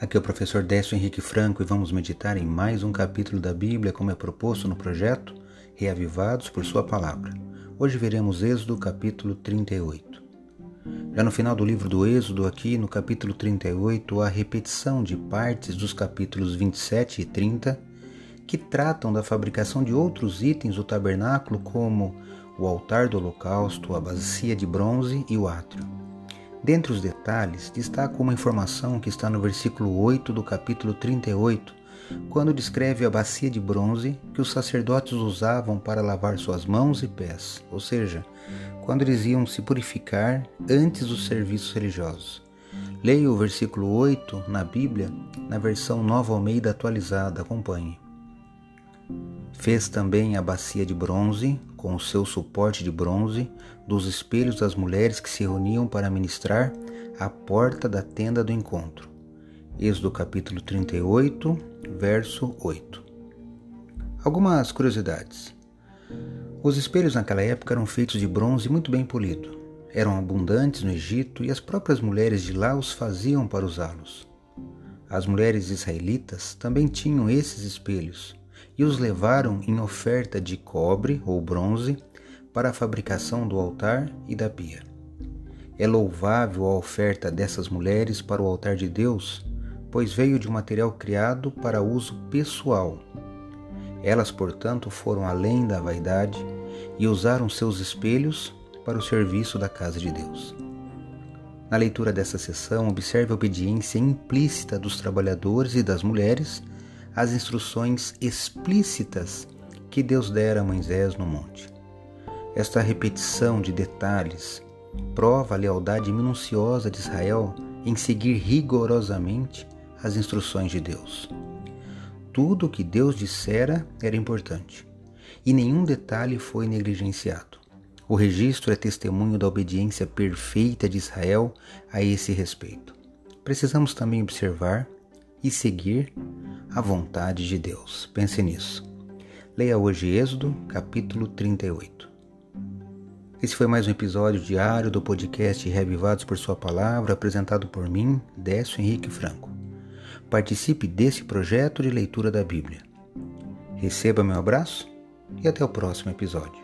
Aqui é o professor Décio Henrique Franco e vamos meditar em mais um capítulo da Bíblia, como é proposto no projeto Reavivados por Sua Palavra. Hoje veremos Êxodo, capítulo 38. Já no final do livro do Êxodo, aqui no capítulo 38, há repetição de partes dos capítulos 27 e 30 que tratam da fabricação de outros itens do tabernáculo, como o altar do holocausto, a bacia de bronze e o átrio. Dentre os detalhes, destaco uma informação que está no versículo 8 do capítulo 38, quando descreve a bacia de bronze que os sacerdotes usavam para lavar suas mãos e pés, ou seja, quando eles iam se purificar antes dos serviços religiosos. Leia o versículo 8 na Bíblia, na versão Nova Almeida atualizada, acompanhe. Fez também a bacia de bronze, com o seu suporte de bronze, dos espelhos das mulheres que se reuniam para ministrar à porta da tenda do encontro. Êxodo capítulo 38, verso 8. Algumas curiosidades. Os espelhos naquela época eram feitos de bronze muito bem polido. Eram abundantes no Egito e as próprias mulheres de lá os faziam para usá-los. As mulheres israelitas também tinham esses espelhos e os levaram em oferta de cobre ou bronze para a fabricação do altar e da pia. É louvável a oferta dessas mulheres para o altar de Deus, pois veio de um material criado para uso pessoal. Elas, portanto, foram além da vaidade e usaram seus espelhos para o serviço da casa de Deus. Na leitura dessa sessão, observe a obediência implícita dos trabalhadores e das mulheres às instruções explícitas que Deus dera a Moisés no monte. Esta repetição de detalhes prova a lealdade minuciosa de Israel em seguir rigorosamente as instruções de Deus. Tudo o que Deus dissera era importante e nenhum detalhe foi negligenciado. O registro é testemunho da obediência perfeita de Israel a esse respeito. Precisamos também observar e seguir a vontade de Deus. Pense nisso. Leia hoje Êxodo, capítulo 38. Esse foi mais um episódio diário do podcast Revivados por Sua Palavra, apresentado por mim, Décio Henrique Franco. Participe desse projeto de leitura da Bíblia. Receba meu abraço e até o próximo episódio.